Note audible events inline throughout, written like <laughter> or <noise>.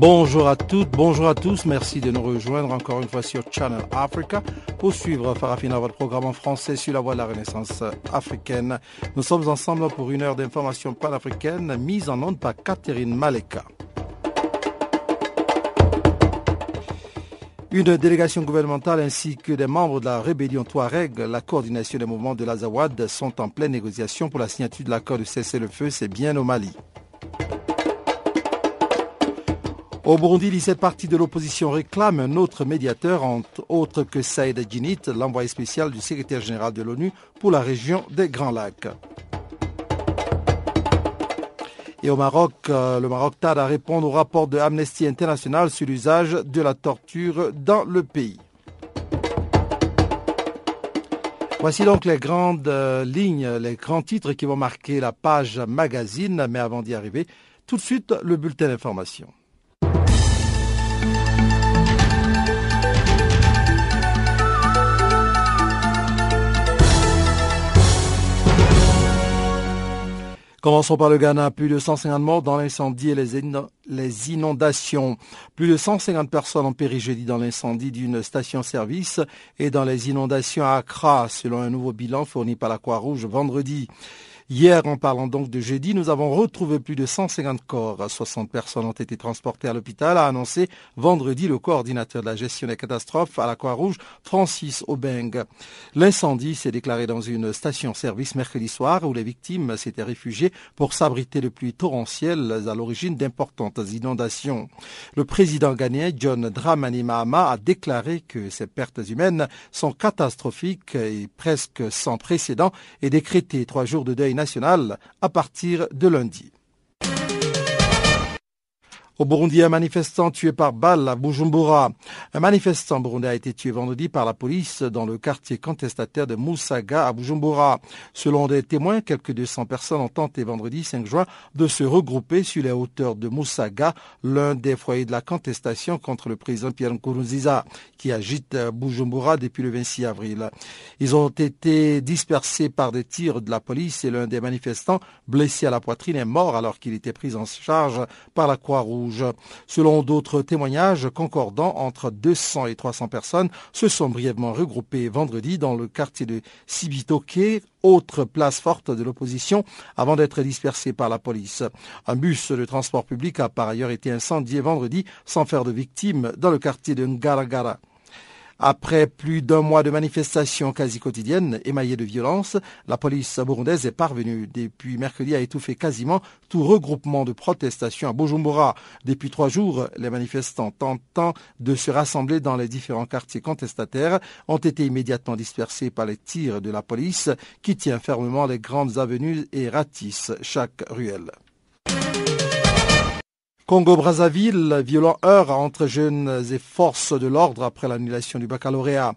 Bonjour à toutes, bonjour à tous. Merci de nous rejoindre encore une fois sur Channel Africa pour suivre Farafina, votre programme en français sur la voie de la Renaissance africaine. Nous sommes ensemble pour une heure d'information panafricaine mise en onde par Catherine Maleka. Une délégation gouvernementale ainsi que des membres de la rébellion Touareg, la coordination des mouvements de l'Azawad sont en pleine négociation pour la signature de l'accord de cessez-le-feu, c'est bien au Mali. Au Burundi, 17 partis de l'opposition réclament un autre médiateur, entre autres que Saïd Djinit, l'envoyé spécial du secrétaire général de l'ONU pour la région des Grands Lacs. Et au Maroc, euh, le Maroc tarde à répondre au rapport de Amnesty International sur l'usage de la torture dans le pays. Voici donc les grandes euh, lignes, les grands titres qui vont marquer la page magazine. Mais avant d'y arriver, tout de suite le bulletin d'information. Commençons par le Ghana. Plus de 150 morts dans l'incendie et les, ino- les inondations. Plus de 150 personnes ont péri jeudi dans l'incendie d'une station-service et dans les inondations à Accra, selon un nouveau bilan fourni par la Croix-Rouge vendredi. Hier, en parlant donc de jeudi, nous avons retrouvé plus de 150 corps. 60 personnes ont été transportées à l'hôpital, a annoncé vendredi le coordinateur de la gestion des catastrophes à la Croix-Rouge, Francis Obeng. L'incendie s'est déclaré dans une station-service mercredi soir où les victimes s'étaient réfugiées pour s'abriter de pluies torrentielles à l'origine d'importantes inondations. Le président ghanéen John Dramani Mahama a déclaré que ces pertes humaines sont catastrophiques et presque sans précédent et décrété trois jours de deuil national à partir de lundi. Au Burundi, un manifestant tué par balle à Bujumbura. Un manifestant burundais a été tué vendredi par la police dans le quartier contestataire de Moussaga à Bujumbura. Selon des témoins, quelques 200 personnes ont tenté vendredi 5 juin de se regrouper sur les hauteurs de Moussaga, l'un des foyers de la contestation contre le président Pierre Nkurunziza, qui agite Bujumbura depuis le 26 avril. Ils ont été dispersés par des tirs de la police et l'un des manifestants, blessé à la poitrine, est mort alors qu'il était pris en charge par la Croix-Rouge. Selon d'autres témoignages concordants, entre 200 et 300 personnes se sont brièvement regroupées vendredi dans le quartier de Sibitoke, autre place forte de l'opposition, avant d'être dispersées par la police. Un bus de transport public a par ailleurs été incendié vendredi sans faire de victimes dans le quartier de Ngaragara. Après plus d'un mois de manifestations quasi quotidiennes émaillées de violence, la police burundaise est parvenue depuis mercredi à étouffer quasiment tout regroupement de protestation à Bujumbura. Depuis trois jours, les manifestants tentant de se rassembler dans les différents quartiers contestataires ont été immédiatement dispersés par les tirs de la police qui tient fermement les grandes avenues et ratisse chaque ruelle. Congo-Brazzaville, violent heurt entre jeunes et forces de l'ordre après l'annulation du baccalauréat.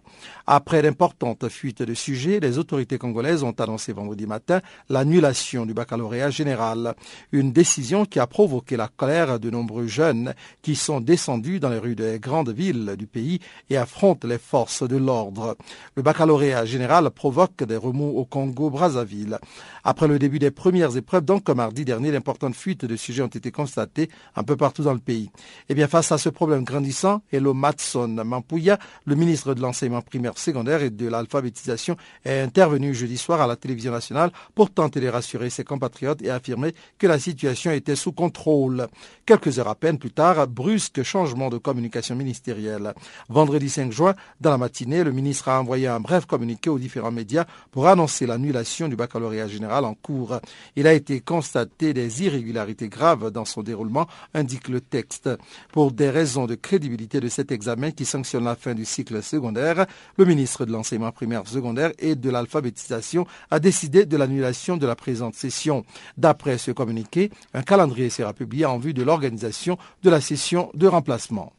Après d'importantes fuites de sujets, les autorités congolaises ont annoncé vendredi matin l'annulation du baccalauréat général. Une décision qui a provoqué la colère de nombreux jeunes qui sont descendus dans les rues des grandes villes du pays et affrontent les forces de l'ordre. Le baccalauréat général provoque des remous au Congo-Brazzaville. Après le début des premières épreuves, donc mardi dernier, d'importantes fuites de sujets ont été constatées un peu partout dans le pays. Et bien, face à ce problème grandissant, Elo Matson Mampuya, le ministre de l'enseignement primaire secondaire et de l'alphabétisation, est intervenu jeudi soir à la télévision nationale pour tenter de rassurer ses compatriotes et affirmer que la situation était sous contrôle. Quelques heures à peine plus tard, brusque changement de communication ministérielle. Vendredi 5 juin, dans la matinée, le ministre a envoyé un bref communiqué aux différents médias pour annoncer l'annulation du baccalauréat général en cours. Il a été constaté des irrégularités graves dans son déroulement indique le texte. Pour des raisons de crédibilité de cet examen qui sanctionne la fin du cycle secondaire, le ministre de l'enseignement primaire secondaire et de l'alphabétisation a décidé de l'annulation de la présente session. D'après ce communiqué, un calendrier sera publié en vue de l'organisation de la session de remplacement.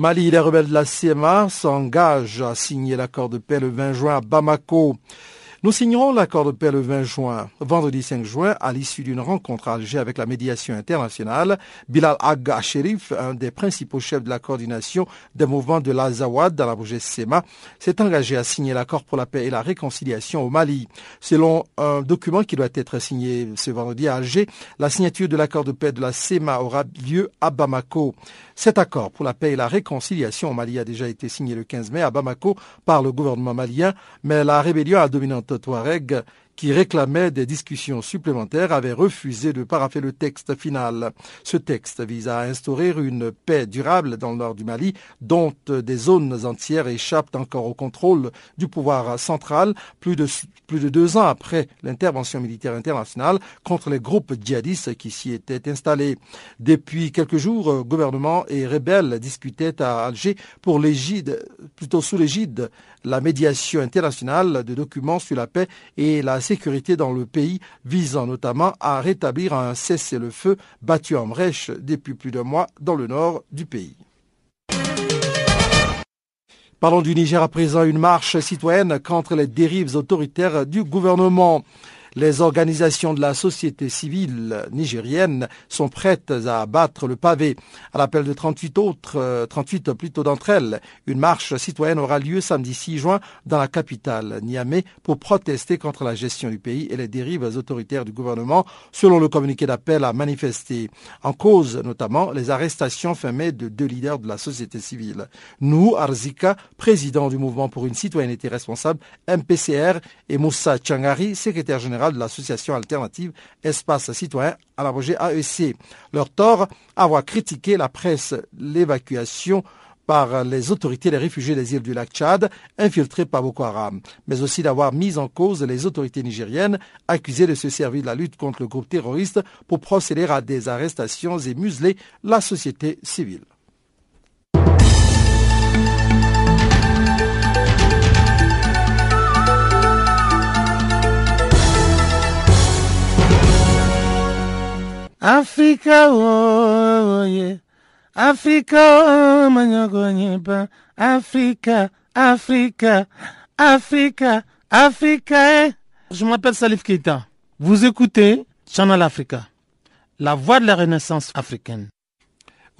Mali, les rebelles de la CMA s'engagent à signer l'accord de paix le 20 juin à Bamako. Nous signerons l'accord de paix le 20 juin. Vendredi 5 juin, à l'issue d'une rencontre à Alger avec la médiation internationale, Bilal Agha Sherif, un des principaux chefs de la coordination des mouvements de l'Azawad dans la SEMA, s'est engagé à signer l'accord pour la paix et la réconciliation au Mali. Selon un document qui doit être signé ce vendredi à Alger, la signature de l'accord de paix de la SEMA aura lieu à Bamako. Cet accord pour la paix et la réconciliation au Mali a déjà été signé le 15 mai à Bamako par le gouvernement malien, mais la rébellion à dominante Touareg qui réclamait des discussions supplémentaires avait refusé de paraffer le texte final. Ce texte vise à instaurer une paix durable dans le nord du Mali, dont des zones entières échappent encore au contrôle du pouvoir central, plus de, plus de deux ans après l'intervention militaire internationale contre les groupes djihadistes qui s'y étaient installés. Depuis quelques jours, gouvernement et rebelles discutaient à Alger pour l'égide, plutôt sous l'égide, la médiation internationale de documents sur la paix et la sécurité dans le pays, visant notamment à rétablir un cessez-le-feu battu en brèche depuis plus d'un mois dans le nord du pays. Parlons du Niger à présent, une marche citoyenne contre les dérives autoritaires du gouvernement. Les organisations de la société civile nigérienne sont prêtes à abattre le pavé. À l'appel de 38 autres, 38 euh, plutôt d'entre elles, une marche citoyenne aura lieu samedi 6 juin dans la capitale, Niamey, pour protester contre la gestion du pays et les dérives autoritaires du gouvernement, selon le communiqué d'appel à manifester. En cause, notamment, les arrestations fin mai de deux leaders de la société civile. Nous, Arzika, président du mouvement pour une citoyenneté responsable, MPCR, et Moussa Changari, secrétaire général de l'association alternative Espace Citoyen à la projet AEC. Leur tort, avoir critiqué la presse l'évacuation par les autorités des réfugiés des îles du lac Tchad, infiltrés par Boko Haram, mais aussi d'avoir mis en cause les autorités nigériennes, accusées de se servir de la lutte contre le groupe terroriste pour procéder à des arrestations et museler la société civile. Africa, oh, yeah. Africa, oh, Africa, Africa, Africa, Africa. Eh. Je m'appelle Salif Keita. Vous écoutez Channel Africa, la voix de la renaissance africaine.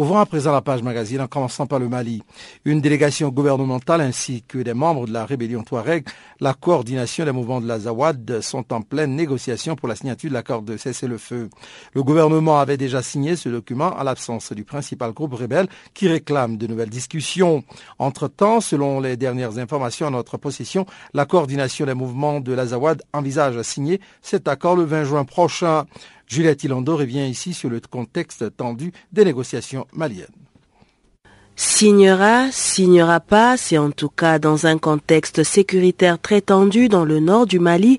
Ouvrons à présent la page magazine en commençant par le Mali. Une délégation gouvernementale ainsi que des membres de la rébellion Touareg, la coordination des mouvements de la Zawad sont en pleine négociation pour la signature de l'accord de cessez-le-feu. Le gouvernement avait déjà signé ce document à l'absence du principal groupe rebelle qui réclame de nouvelles discussions. Entre-temps, selon les dernières informations à notre possession, la coordination des mouvements de la Zawad envisage à signer cet accord le 20 juin prochain. Juliette Ilando revient ici sur le contexte tendu des négociations maliennes. Signera, signera pas, c'est en tout cas dans un contexte sécuritaire très tendu dans le nord du Mali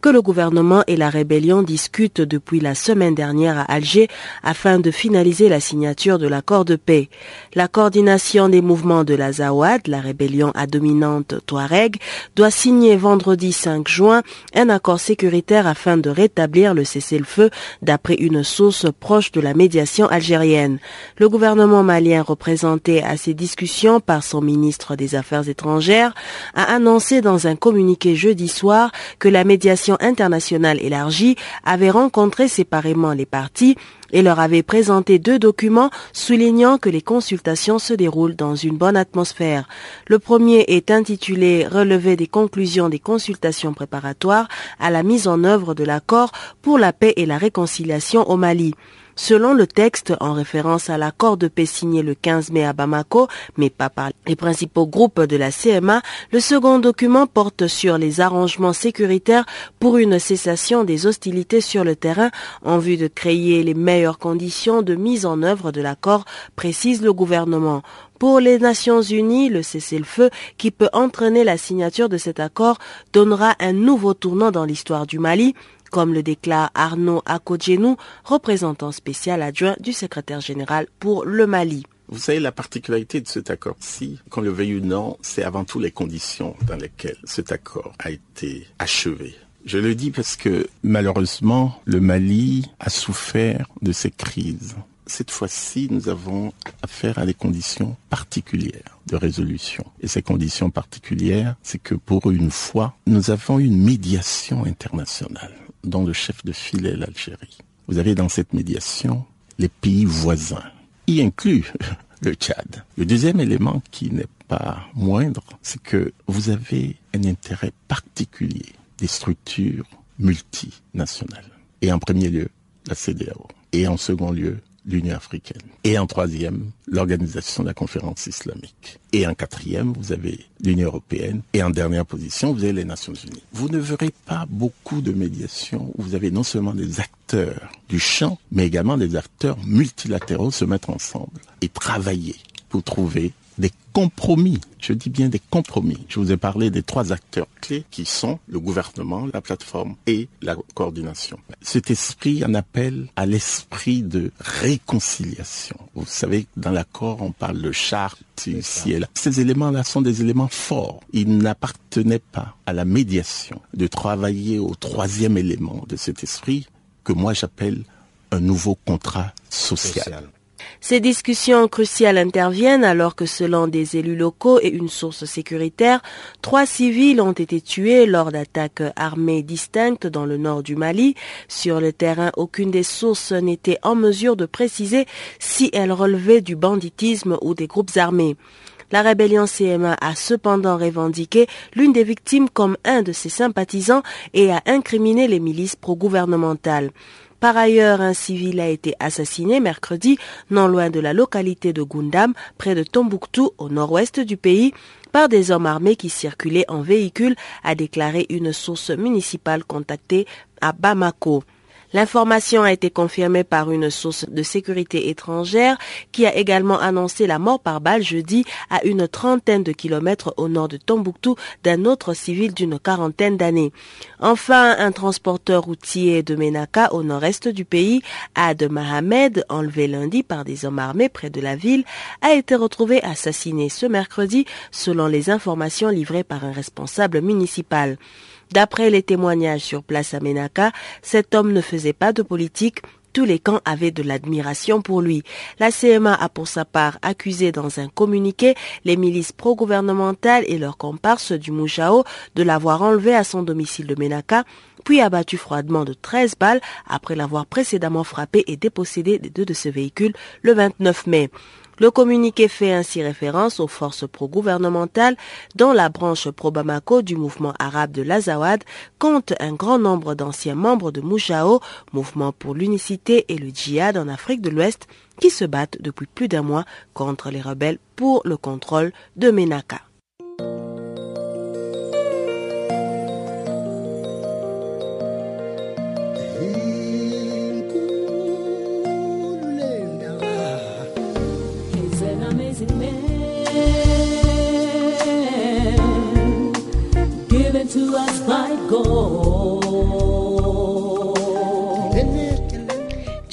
que le gouvernement et la rébellion discutent depuis la semaine dernière à Alger afin de finaliser la signature de l'accord de paix. La coordination des mouvements de la Zawad, la rébellion à dominante Touareg, doit signer vendredi 5 juin un accord sécuritaire afin de rétablir le cessez-le-feu d'après une source proche de la médiation algérienne. Le gouvernement malien représenté à ces discussions par son ministre des Affaires étrangères a annoncé dans un communiqué jeudi soir que la médiation internationale élargie avait rencontré séparément les partis et leur avait présenté deux documents soulignant que les consultations se déroulent dans une bonne atmosphère. Le premier est intitulé Relevé des conclusions des consultations préparatoires à la mise en œuvre de l'accord pour la paix et la réconciliation au Mali. Selon le texte, en référence à l'accord de paix signé le 15 mai à Bamako, mais pas par les principaux groupes de la CMA, le second document porte sur les arrangements sécuritaires pour une cessation des hostilités sur le terrain en vue de créer les meilleures conditions de mise en œuvre de l'accord, précise le gouvernement. Pour les Nations Unies, le cessez-le-feu qui peut entraîner la signature de cet accord donnera un nouveau tournant dans l'histoire du Mali, comme le déclare Arnaud Akodjenou, représentant spécial adjoint du secrétaire général pour le Mali. Vous savez, la particularité de cet accord-ci, qu'on le veuille ou non, c'est avant tout les conditions dans lesquelles cet accord a été achevé. Je le dis parce que malheureusement, le Mali a souffert de ces crises cette fois-ci, nous avons affaire à des conditions particulières de résolution. Et ces conditions particulières, c'est que pour une fois, nous avons une médiation internationale dont le chef de file est l'Algérie. Vous avez dans cette médiation les pays voisins, y inclut <laughs> le Tchad. Le deuxième élément qui n'est pas moindre, c'est que vous avez un intérêt particulier des structures multinationales. Et en premier lieu, la CDAO. Et en second lieu, l'Union africaine. Et en troisième, l'Organisation de la conférence islamique. Et en quatrième, vous avez l'Union européenne. Et en dernière position, vous avez les Nations unies. Vous ne verrez pas beaucoup de médiations où vous avez non seulement des acteurs du champ, mais également des acteurs multilatéraux se mettre ensemble et travailler pour trouver des compromis. Je dis bien des compromis. Je vous ai parlé des trois acteurs clés qui sont le gouvernement, la plateforme et la coordination. Cet esprit en appelle à l'esprit de réconciliation. Vous savez, dans l'accord, on parle de charte ici et là. Ces éléments-là sont des éléments forts. Ils n'appartenaient pas à la médiation de travailler au troisième élément de cet esprit que moi j'appelle un nouveau contrat social. social. Ces discussions cruciales interviennent alors que selon des élus locaux et une source sécuritaire, trois civils ont été tués lors d'attaques armées distinctes dans le nord du Mali. Sur le terrain, aucune des sources n'était en mesure de préciser si elles relevaient du banditisme ou des groupes armés. La rébellion CMA a cependant revendiqué l'une des victimes comme un de ses sympathisants et a incriminé les milices pro-gouvernementales. Par ailleurs, un civil a été assassiné mercredi non loin de la localité de Gundam, près de Tombouctou, au nord-ouest du pays, par des hommes armés qui circulaient en véhicule, a déclaré une source municipale contactée à Bamako. L'information a été confirmée par une source de sécurité étrangère qui a également annoncé la mort par balle jeudi à une trentaine de kilomètres au nord de Tombouctou d'un autre civil d'une quarantaine d'années. Enfin, un transporteur routier de Menaka au nord-est du pays, Ad Mohamed, enlevé lundi par des hommes armés près de la ville, a été retrouvé assassiné ce mercredi selon les informations livrées par un responsable municipal. D'après les témoignages sur place à Menaka, cet homme ne faisait pas de politique, tous les camps avaient de l'admiration pour lui. La CMA a pour sa part accusé dans un communiqué les milices pro-gouvernementales et leurs comparses du Moujao de l'avoir enlevé à son domicile de Menaka, puis abattu froidement de 13 balles après l'avoir précédemment frappé et dépossédé des deux de ses véhicules le 29 mai. Le communiqué fait ainsi référence aux forces pro-gouvernementales dont la branche pro-Bamako du mouvement arabe de l'Azawad compte un grand nombre d'anciens membres de Moujao, mouvement pour l'unicité et le djihad en Afrique de l'Ouest, qui se battent depuis plus d'un mois contre les rebelles pour le contrôle de Menaka.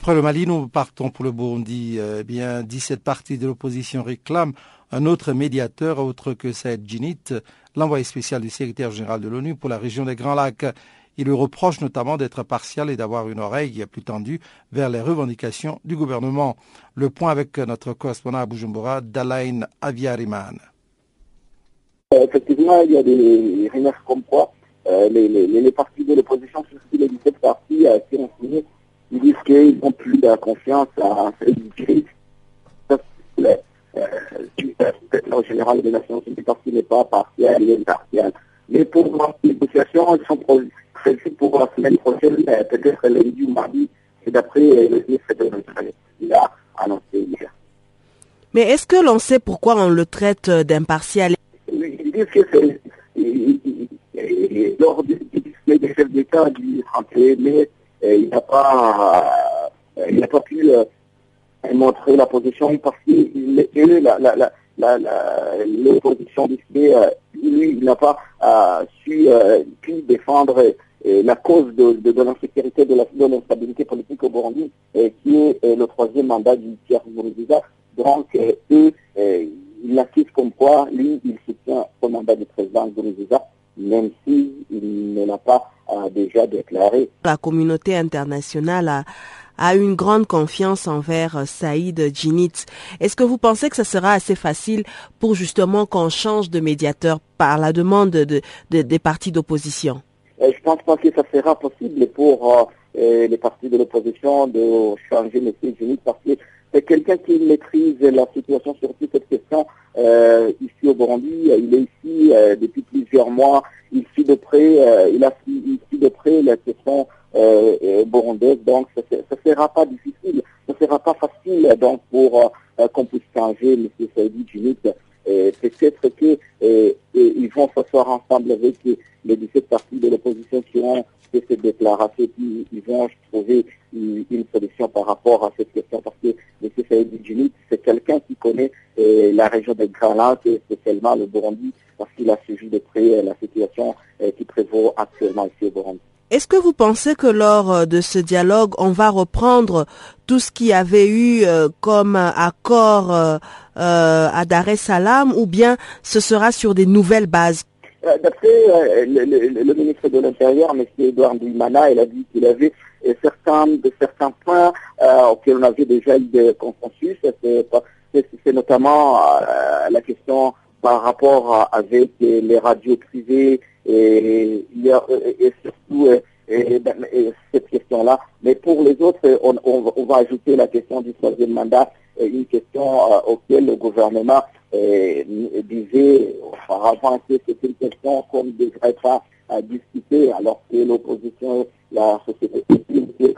Après le Mali, nous partons pour le Burundi. Eh bien, 17 partis de l'opposition réclament un autre médiateur autre que Saïd Djinit, l'envoyé spécial du secrétaire général de l'ONU pour la région des Grands Lacs. Il lui reproche notamment d'être partial et d'avoir une oreille plus tendue vers les revendications du gouvernement. Le point avec notre correspondant à Bujumbura, Dalain Aviariman. Effectivement, il y a des remarques comme quoi euh, les, partis de l'opposition, surtout les 17 partis euh, qui ont signé, ils disent qu'ils n'ont plus la confiance à Félix euh, en général des Nations Unies parti n'est pas partiel, il est impartial. Mais pour moi, les négociations elles sont prévues pour la semaine prochaine, peut-être lundi ou mardi, c'est d'après le ministre de l'Intérieur. Il a annoncé hier. Mais est-ce que l'on sait pourquoi on le traite d'impartial? Ils disent que c'est lors du des chefs d'État du 31 mai, il n'y a pas il n'a pas pu montrer la position parce que la, la, la, l'opposition décidée, lui, il n'a pas su, pu défendre la cause de, de, de l'insécurité, de l'instabilité politique au Burundi, qui est le troisième mandat du Pierre Nkurunziza. Donc, eux, il assiste comme quoi, lui, il soutient son mandat de président Nkurunziza, même s'il ne l'a pas déjà déclaré. La communauté internationale a a une grande confiance envers Saïd Djinit. Est-ce que vous pensez que ce sera assez facile pour justement qu'on change de médiateur par la demande de, des partis d'opposition? Je pense pas que ça sera possible pour les partis de l'opposition de changer M. Djinit parce que c'est quelqu'un qui maîtrise la situation sur toute cette question ici au Burundi. Il est ici depuis plusieurs mois. Il suit de près, il a il de près la question euh, burundaise. Donc, ce ne sera pas difficile, ce ne sera pas facile donc pour euh, qu'on puisse changer M. Saïdi Djinit. Peut-être qu'ils vont s'asseoir ensemble avec les 17 partis de l'opposition qui ont fait cette déclaration, puis ils vont trouver une, solution par rapport à cette question, parce que M. Saïdi Djinit, c'est quelqu'un qui connaît la région des Grands Lacs, et spécialement le Burundi, parce qu'il a suivi de près la situation qui prévaut actuellement ici au Burundi. Est-ce que vous pensez que lors de ce dialogue, on va reprendre tout ce qui avait eu comme accord à Dar es Salaam ou bien ce sera sur des nouvelles bases? D'après le, ministre de l'Intérieur, M. Edouard Dimana, il a dit qu'il avait certains, de certains points auxquels on avait déjà eu des consensus. C'est notamment la question par rapport avec les radios privées et, et surtout cette question-là. Mais pour les autres, on, on, va ajouter la question du troisième mandat, une question auquel le gouvernement disait auparavant que c'était une question qu'on ne devrait pas discuter, alors que l'opposition, la société civile,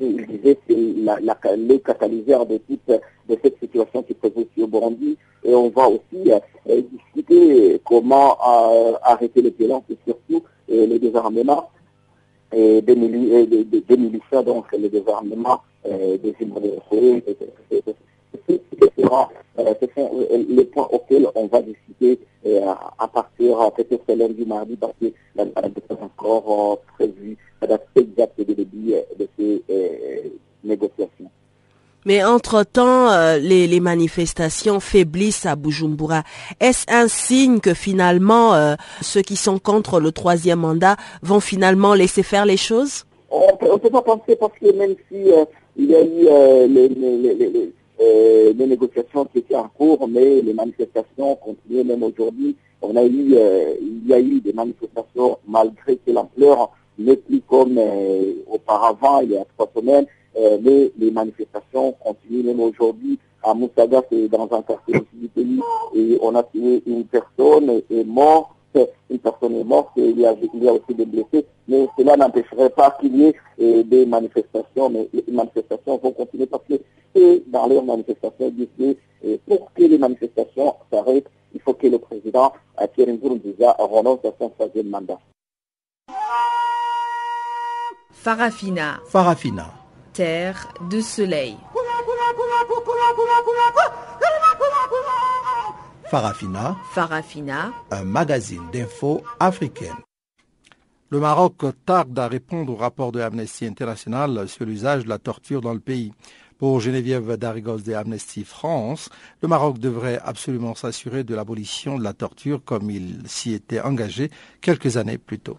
il disait la, le catalyseur de, toute, de cette situation qui prévaut au Burundi. Et on va aussi euh, discuter comment euh, arrêter les violences et surtout euh, le désarmement et des, mili des, des, donc le désarmement des immigrés. Ce sont les points auxquels on va discuter à partir peut-être lundi, mardi, parce que la est encore prévue, la date exacte de début de ces négociations. Mais entre-temps, euh, les, les, manifestations faiblissent à Bujumbura. Est-ce un signe que finalement, euh, ceux qui sont contre le troisième mandat vont finalement laisser faire les choses? On ne peut pas penser parce que même si euh, il y a eu les, les, les, négociations étaient en cours, mais les manifestations continuent même aujourd'hui. On a eu, il y a eu des manifestations malgré que l'ampleur n'est plus comme auparavant, il y a trois semaines. Euh, mais les manifestations continuent même aujourd'hui. À Moussaga, c'est dans un quartier du pays, et on a tué une personne est morte, une personne est morte, il y a, il y a aussi des blessés, mais cela n'empêcherait pas qu'il y ait euh, des manifestations, mais les manifestations vont continuer parce que et dans les manifestations, disent que pour que les manifestations s'arrêtent, il faut que le président Thierry Nkurunziza renonce à son troisième mandat. Farafina. Farafina. Terre de soleil. Farafina. Farafina. Un magazine d'infos africaine. Le Maroc tarde à répondre au rapport de Amnesty International sur l'usage de la torture dans le pays. Pour Geneviève Darigos de Amnesty France, le Maroc devrait absolument s'assurer de l'abolition de la torture comme il s'y était engagé quelques années plus tôt.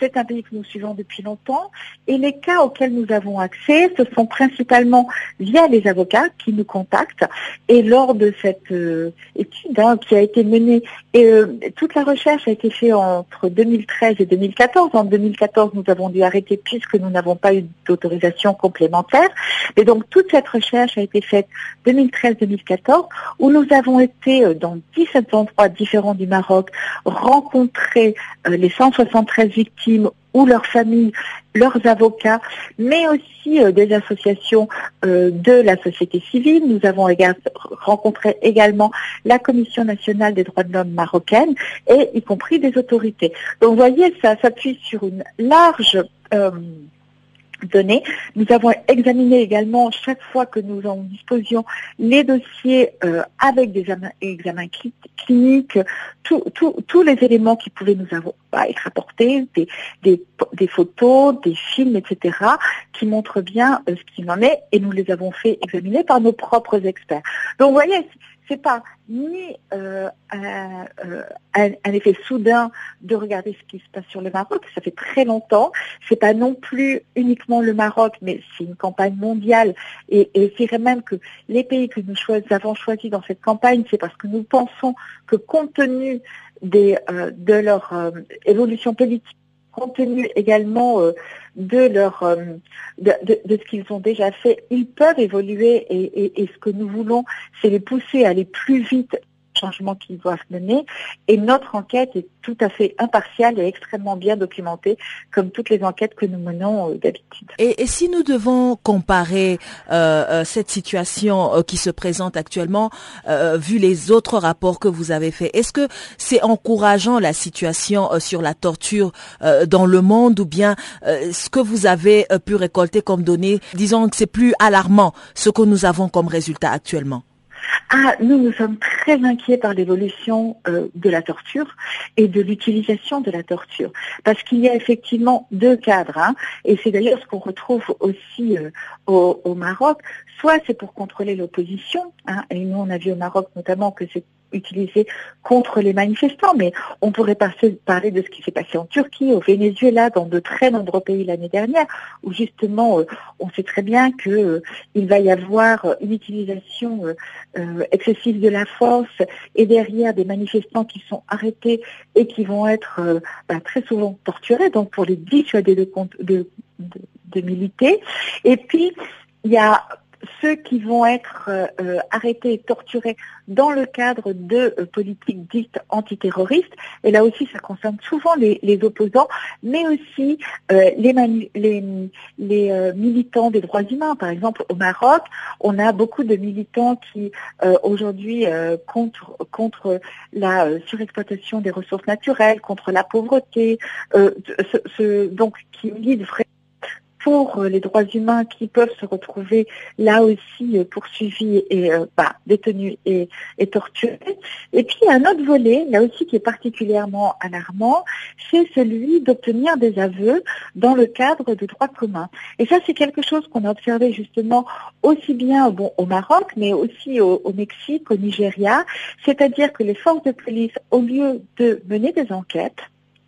C'est un pays que nous suivons depuis longtemps et les cas auxquels nous avons accès, ce sont principalement via les avocats qui nous contactent et lors de cette euh, étude hein, qui a été menée, euh, toute la recherche a été faite entre 2013 et 2014. En 2014, nous avons dû arrêter puisque nous n'avons pas eu d'autorisation complémentaire. Et donc toute cette recherche a été faite 2013-2014 où nous avons été euh, dans 17 endroits différents du Maroc rencontrer les 173 victimes ou leurs familles, leurs avocats, mais aussi euh, des associations euh, de la société civile. Nous avons rencontré également la Commission nationale des droits de l'homme marocaine et y compris des autorités. Donc vous voyez, ça s'appuie sur une large euh, données. Nous avons examiné également chaque fois que nous en disposions les dossiers euh, avec des examens, cliniques, tous les éléments qui pouvaient nous avoir, bah, être apportés, des, photos, des films, etc., qui montrent bien euh, ce qu'il en est, et nous les avons fait examiner par nos propres experts. Donc vous voyez, c'est pas ni euh, euh, un, effet soudain de regarder ce qui se passe sur le Maroc, ça fait très longtemps. C'est pas non plus uniquement le Maroc, mais c'est une campagne mondiale. Et, je dirais même que les pays que nous avons choisis dans cette campagne, c'est parce que nous pensons que compte tenu des, euh, de leur évolution politique, compte tenu également de leur euh, de, ce qu'ils ont déjà fait, ils peuvent évoluer et ce que nous voulons, c'est les pousser à aller plus vite changements qu'ils doivent mener. Et notre enquête est tout à fait impartiale et extrêmement bien documentée, comme toutes les enquêtes que nous menons euh, d'habitude. Et, si nous devons comparer euh, euh, cette situation qui se présente actuellement, vu les autres rapports que vous avez faits, est-ce que c'est encourageant la situation sur la torture dans le monde ou bien ce que vous avez pu récolter comme données, disons que c'est plus alarmant ce que nous avons comme résultat actuellement? Ah, nous, nous sommes très inquiets par l'évolution euh, de la torture et de l'utilisation de la torture. Parce qu'il y a effectivement deux cadres, hein, et c'est d'ailleurs ce qu'on retrouve aussi euh, au, Maroc. Soit c'est pour contrôler l'opposition, hein, et nous on a vu au Maroc notamment que c'est utilisé contre les manifestants, mais on pourrait parler de ce qui s'est passé en Turquie, au Venezuela, dans de très nombreux pays l'année dernière, où justement euh, on sait très bien qu'il euh, va y avoir une utilisation euh, excessive de la force et derrière des manifestants qui sont arrêtés et qui vont être bah, très souvent torturés, donc pour les dissuader de, de, de, de militer. Et puis il y a ceux qui vont être euh, euh, arrêtés et torturés dans le cadre de euh, politiques dites antiterroristes, et là aussi ça concerne souvent les, opposants, mais aussi les, les, militants des droits humains. Par exemple, au Maroc, on a beaucoup de militants qui aujourd'hui contre, contre la surexploitation des ressources naturelles, contre la pauvreté, donc qui militent vraiment pour euh, les droits humains qui peuvent se retrouver là aussi euh, poursuivis et euh, bah, détenus et, torturés. Et puis un autre volet, là aussi qui est particulièrement alarmant, c'est celui d'obtenir des aveux dans le cadre de droit commun. Et ça, c'est quelque chose qu'on a observé justement aussi bien bon, au Maroc, mais aussi au, au Mexique, au Nigeria, c'est-à-dire que les forces de police, au lieu de mener des enquêtes,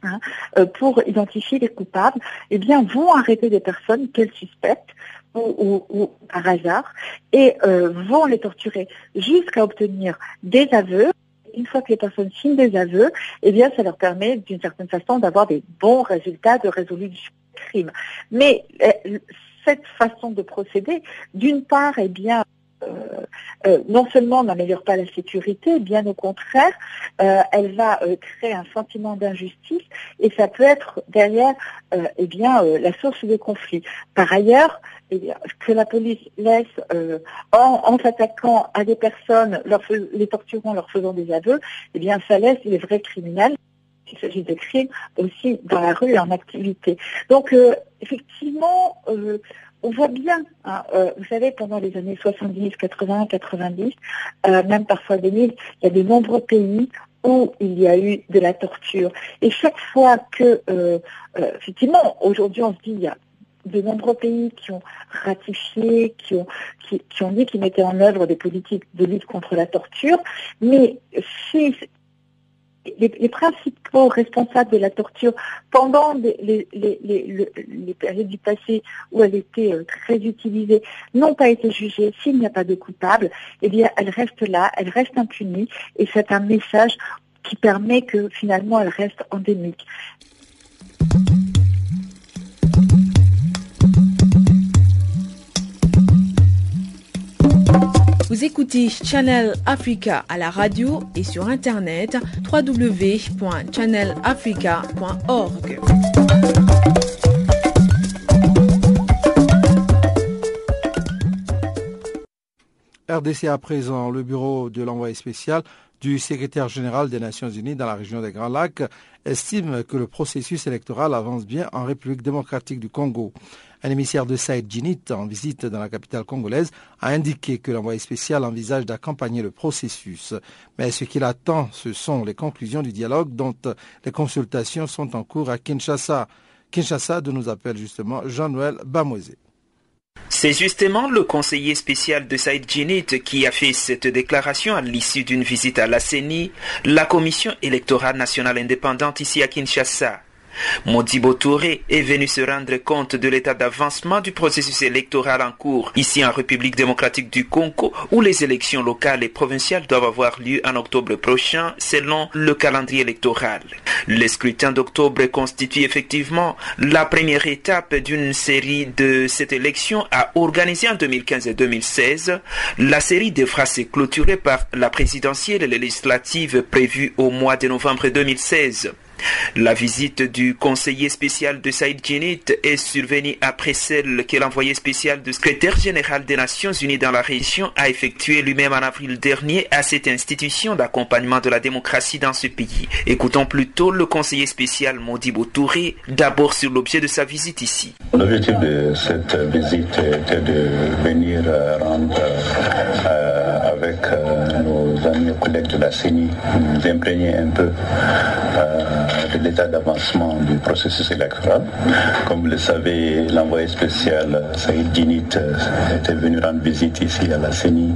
Hein, euh, pour identifier les coupables, eh bien, vont arrêter des personnes qu'elles suspectent ou, par hasard et euh, vont les torturer jusqu'à obtenir des aveux. Une fois que les personnes signent des aveux, eh bien, ça leur permet d'une certaine façon d'avoir des bons résultats de résolution de crime. Mais euh, cette façon de procéder, d'une part, eh bien, euh, euh, non seulement n'améliore pas la sécurité, bien au contraire, euh, elle va créer un sentiment d'injustice et ça peut être derrière eh bien, la source de conflit. Par ailleurs, eh que la police laisse en, s'attaquant à des personnes, les torturant, leur faisant des aveux, eh bien ça laisse les vrais criminels il s'agit de crimes aussi dans la rue et en activité. Donc effectivement, on voit bien, hein, euh, vous savez, pendant les années 70, 80, 90, même parfois 2000, il y a de nombreux pays où il y a eu de la torture. Et chaque fois que, euh, euh, effectivement, aujourd'hui on se dit, il y a de nombreux pays qui ont ratifié, qui ont, qui, qui ont dit qu'ils mettaient en œuvre des politiques de lutte contre la torture, mais si les, principaux responsables de la torture pendant les, périodes du passé où elle était euh, très utilisée n'ont pas été jugées, s'il n'y a pas de coupable, eh bien elle reste là, elle reste impunie et c'est un message qui permet que finalement elle reste endémique. Vous écoutez Channel Africa à la radio et sur internet www.channelafrica.org. RDC à présent, le bureau de l'envoyé spécial du secrétaire général des Nations Unies dans la région des Grands Lacs, estime que le processus électoral avance bien en République démocratique du Congo. Un émissaire de Saïd Djinit, en visite dans la capitale congolaise, a indiqué que l'envoyé spécial envisage d'accompagner le processus. Mais ce qu'il attend, ce sont les conclusions du dialogue dont les consultations sont en cours à Kinshasa. Kinshasa, de nous appelle justement Jean-Noël Bamouezé. C'est justement le conseiller spécial de Saïd Djinit qui a fait cette déclaration à l'issue d'une visite à la CENI, la Commission électorale nationale indépendante ici à Kinshasa. Modibo Touré est venu se rendre compte de l'état d'avancement du processus électoral en cours ici en République démocratique du Congo où les élections locales et provinciales doivent avoir lieu en octobre prochain selon le calendrier électoral. Le scrutin d'octobre constitue effectivement la première étape d'une série de cette élection à organiser en 2015 et 2016. La série devra se clôturer par la présidentielle et les législatives prévues au mois de novembre 2016. La visite du conseiller spécial de Saïd Djinit est survenue après celle que l'envoyé spécial du secrétaire général des Nations Unies dans la région a effectuée lui-même en avril dernier à cette institution d'accompagnement de la démocratie dans ce pays. Écoutons plutôt le conseiller spécial Modibo Touré, d'abord sur l'objet de sa visite ici. L'objectif de cette visite était de venir rendre euh, avec euh, amis et collègues de la CENI, nous imprégner un peu euh, de l'état d'avancement du processus électoral. Comme vous le savez, l'envoyé spécial Saïd Djinit était venu rendre visite ici à la CENI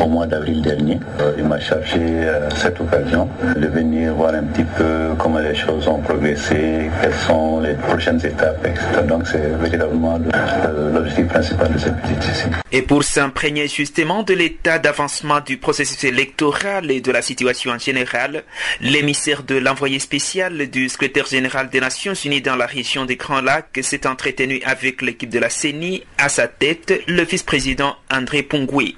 au mois d'avril dernier. Il m'a chargé à cette occasion de venir voir un petit peu comment les choses ont progressé, quelles sont les prochaines étapes, etc. Donc c'est véritablement l'objectif principal de cette visite ici. Et pour s'imprégner justement de l'état d'avancement du processus électoral et de la situation en général, l'émissaire de l'envoyé spécial du secrétaire général des Nations Unies dans la région des Grands Lacs s'est entretenu avec l'équipe de la CENI, à sa tête le vice-président André Pongoué.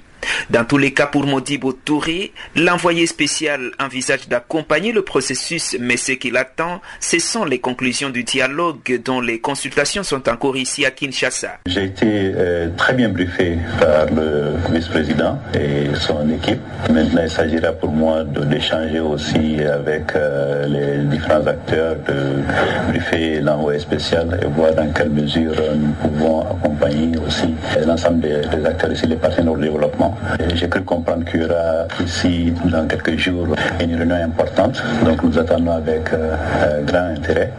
Dans tous les cas, pour Modibo Touré, l'envoyé spécial envisage d'accompagner le processus, mais ce qu'il attend, ce sont les conclusions du dialogue dont les consultations sont encore ici à Kinshasa. J'ai été euh, très bien briefé par le vice-président et son équipe. Maintenant, il s'agira pour moi d'échanger aussi avec euh, les différents acteurs, de briefer l'envoyé spécial et voir dans quelle mesure nous pouvons accompagner aussi l'ensemble des, des acteurs ici, les partenaires au développement j'ai cru comprendre qu'il y aura ici, dans quelques jours, une réunion importante. Donc nous attendons avec euh, grand intérêt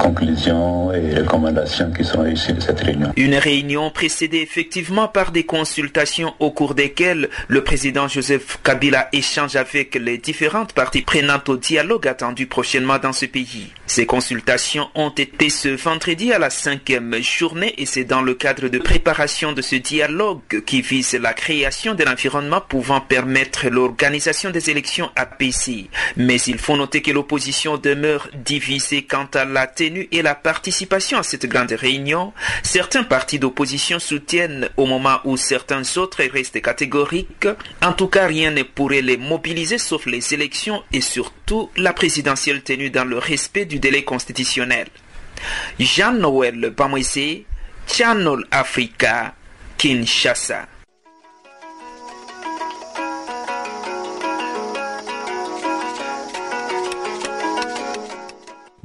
conclusions et recommandations qui sont issues de cette réunion. Une réunion précédée effectivement par des consultations au cours desquelles le président Joseph Kabila échange avec les différentes parties prenantes au dialogue attendu prochainement dans ce pays. Ces consultations ont été ce vendredi à la cinquième journée et c'est dans le cadre de préparation de ce dialogue qui vise la création d'un environnement pouvant permettre l'organisation des élections apaisées. Mais il faut noter que l'opposition demeure divisée quant à la tenue et la participation à cette grande réunion. Certains partis d'opposition soutiennent au moment où certains autres restent catégoriques. En tout cas, rien ne pourrait les mobiliser sauf les élections et surtout la présidentielle tenue dans le respect du délai constitutionnel. Jean-Noël Bamoisé, Channel Africa, Kinshasa.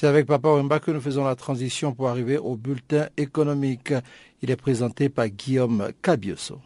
C'est avec Papa Wemba que nous faisons la transition pour arriver au bulletin économique. Il est présenté par Guillaume Cabioso.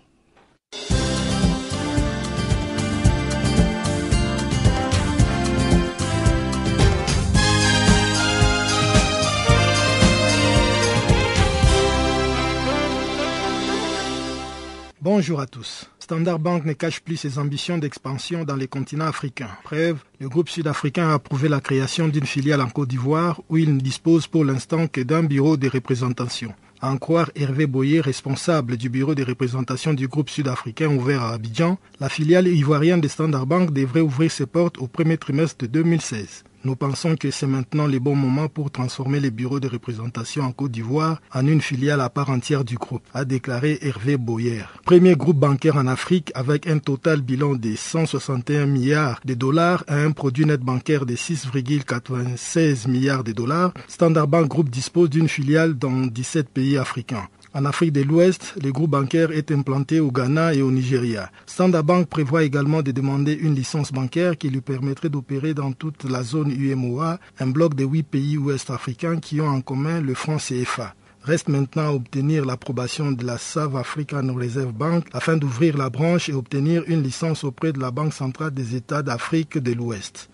Bonjour à tous. Standard Bank ne cache plus ses ambitions d'expansion dans les continents africains. Preuve, le groupe sud-africain a approuvé la création d'une filiale en Côte d'Ivoire où il ne dispose pour l'instant que d'un bureau de représentation. À en croire Hervé Boyer, responsable du bureau de représentation du groupe sud-africain ouvert à Abidjan, la filiale ivoirienne de Standard Bank devrait ouvrir ses portes au premier trimestre de 2016. Nous pensons que c'est maintenant le bon moment pour transformer les bureaux de représentation en Côte d'Ivoire en une filiale à part entière du groupe, a déclaré Hervé Boyer. Premier groupe bancaire en Afrique avec un total bilan de 161 milliards de dollars et un produit net bancaire de 6,96 milliards de dollars, Standard Bank Group dispose d'une filiale dans 17 pays africains. En Afrique de l'Ouest, le groupe bancaire est implanté au Ghana et au Nigeria. Standard Bank prévoit également de demander une licence bancaire qui lui permettrait d'opérer dans toute la zone UMOA, un bloc de huit pays ouest africains qui ont en commun le franc CFA. Reste maintenant à obtenir l'approbation de la South African Reserve Bank afin d'ouvrir la branche et obtenir une licence auprès de la Banque centrale des États d'Afrique de l'Ouest.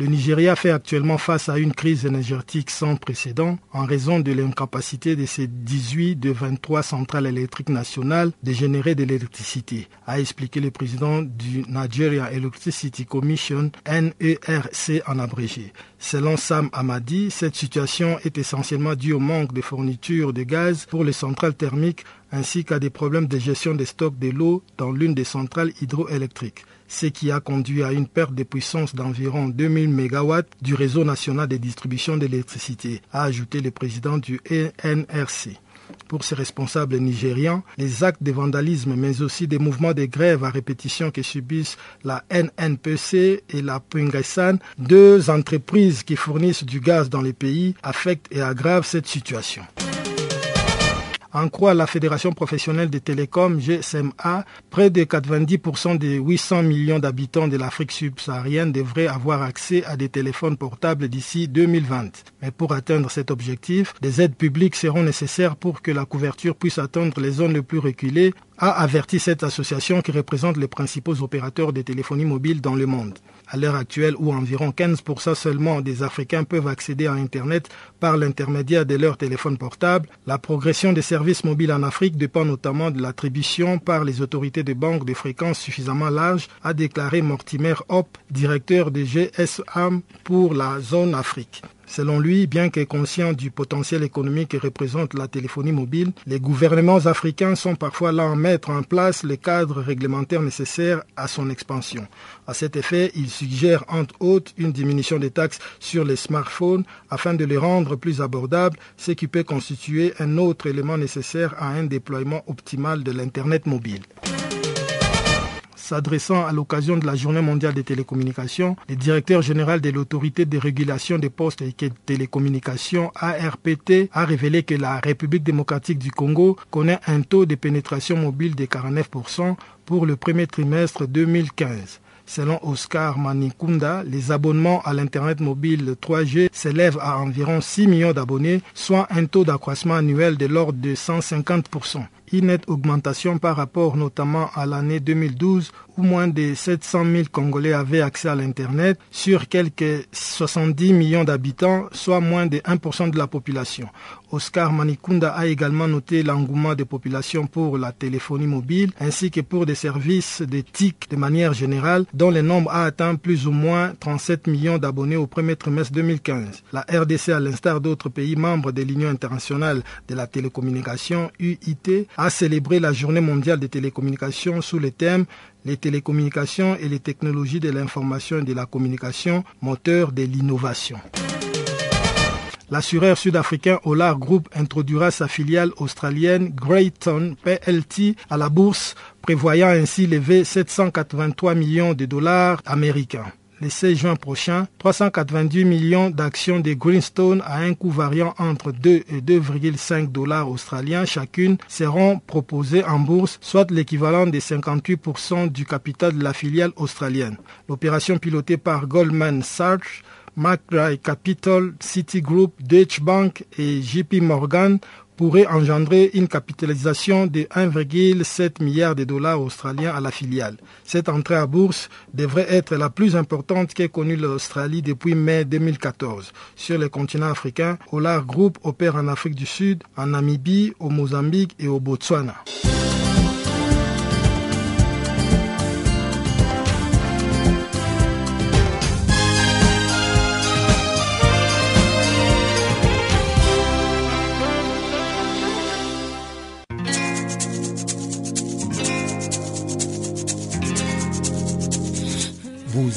Le Nigeria fait actuellement face à une crise énergétique sans précédent en raison de l'incapacité de ses 18 de 23 centrales électriques nationales de générer de l'électricité, a expliqué le président du Nigeria Electricity Commission, NERC en abrégé. Selon Sam Amadi, cette situation est essentiellement due au manque de fourniture de gaz pour les centrales thermiques ainsi qu'à des problèmes de gestion des stocks de l'eau dans l'une des centrales hydroélectriques ce qui a conduit à une perte de puissance d'environ 2000 MW du réseau national de distribution d'électricité, a ajouté le président du NRC. Pour ces responsables nigérians, les actes de vandalisme, mais aussi des mouvements de grève à répétition que subissent la NNPC et la Pungasan, deux entreprises qui fournissent du gaz dans les pays, affectent et aggravent cette situation. En croit la Fédération professionnelle des télécoms GSMA, près de 90% des 800 millions d'habitants de l'Afrique subsaharienne devraient avoir accès à des téléphones portables d'ici 2020. Mais pour atteindre cet objectif, des aides publiques seront nécessaires pour que la couverture puisse atteindre les zones les plus reculées, a averti cette association qui représente les principaux opérateurs de téléphonie mobile dans le monde à l'heure actuelle où environ 15% seulement des Africains peuvent accéder à Internet par l'intermédiaire de leur téléphone portable, la progression des services mobiles en Afrique dépend notamment de l'attribution par les autorités de banques de fréquences suffisamment larges, a déclaré Mortimer Hopp, directeur de GSAM pour la zone Afrique. Selon lui, bien que conscient du potentiel économique que représente la téléphonie mobile, les gouvernements africains sont parfois là à mettre en place les cadres réglementaires nécessaires à son expansion. À cet effet, il suggère entre autres une diminution des taxes sur les smartphones afin de les rendre plus abordables, ce qui peut constituer un autre élément nécessaire à un déploiement optimal de l'Internet mobile. S'adressant à l'occasion de la Journée mondiale des télécommunications, le directeur général de l'autorité de régulation des postes et des télécommunications ARPT a révélé que la République démocratique du Congo connaît un taux de pénétration mobile de 49% pour le premier trimestre 2015. Selon Oscar Manikunda, les abonnements à l'Internet mobile 3G s'élèvent à environ 6 millions d'abonnés, soit un taux d'accroissement annuel de l'ordre de 150% une nette augmentation par rapport notamment à l'année 2012 moins de 700 000 Congolais avaient accès à l'Internet sur quelques 70 millions d'habitants, soit moins de 1% de la population. Oscar Manikunda a également noté l'engouement des populations pour la téléphonie mobile ainsi que pour des services de TIC de manière générale dont le nombre a atteint plus ou moins 37 millions d'abonnés au premier trimestre 2015. La RDC, à l'instar d'autres pays membres de l'Union internationale de la télécommunication, UIT, a célébré la journée mondiale des télécommunications sous le thème les télécommunications et les technologies de l'information et de la communication, moteur de l'innovation. L'assureur sud-africain Olar Group introduira sa filiale australienne Greyton PLT à la bourse, prévoyant ainsi lever 783 millions de dollars américains le 16 juin prochain, 390 millions d'actions de Greenstone à un coût variant entre 2 et 2,5 dollars australiens chacune seront proposées en bourse, soit l'équivalent de 58% du capital de la filiale australienne. L'opération pilotée par Goldman Sachs McRae Capital, Citigroup, Deutsche Bank et JP Morgan pourrait engendrer une capitalisation de 1,7 milliard de dollars australiens à la filiale. Cette entrée à bourse devrait être la plus importante qu'ait connue l'Australie depuis mai 2014. Sur le continent africain, Olar Group opère en Afrique du Sud, en Namibie, au Mozambique et au Botswana.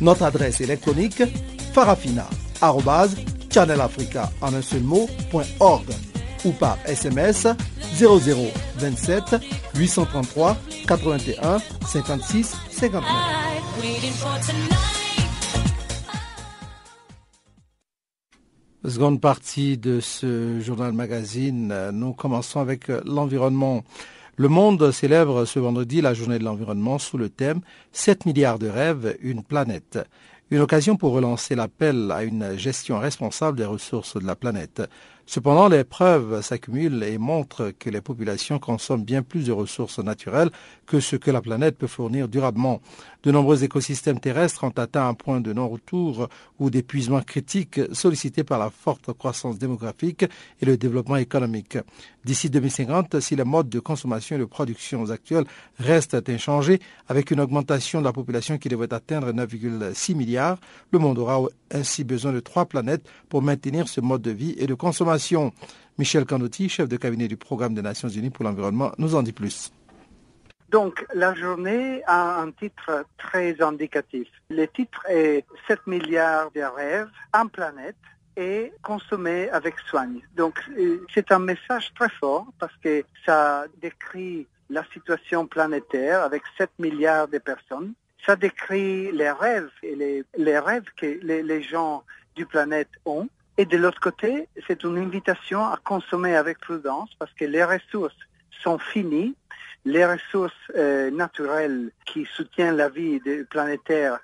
Notre adresse électronique farafina.channelafrica en un seul mot, ou par SMS 0027 833 81 56 59. Seconde partie de ce journal magazine, nous commençons avec l'environnement. Le monde célèbre ce vendredi la journée de l'environnement sous le thème 7 milliards de rêves, une planète. Une occasion pour relancer l'appel à une gestion responsable des ressources de la planète. Cependant, les preuves s'accumulent et montrent que les populations consomment bien plus de ressources naturelles que ce que la planète peut fournir durablement. De nombreux écosystèmes terrestres ont atteint un point de non-retour ou d'épuisement critique sollicité par la forte croissance démographique et le développement économique. D'ici 2050, si les modes de consommation et de production actuels restent inchangés, avec une augmentation de la population qui devrait atteindre 9,6 milliards, le monde aura ainsi besoin de trois planètes pour maintenir ce mode de vie et de consommation. Michel Canotti, chef de cabinet du Programme des Nations Unies pour l'environnement, nous en dit plus. Donc, la journée a un titre très indicatif. Le titre est 7 milliards de rêves en planète et consommés avec soin. Donc, c'est un message très fort parce que ça décrit la situation planétaire avec 7 milliards de personnes. Ça décrit les rêves et les, rêves que les, les gens du planète ont. Et de l'autre côté, c'est une invitation à consommer avec prudence parce que les ressources sont finies les ressources euh, naturelles qui soutiennent la vie planétaire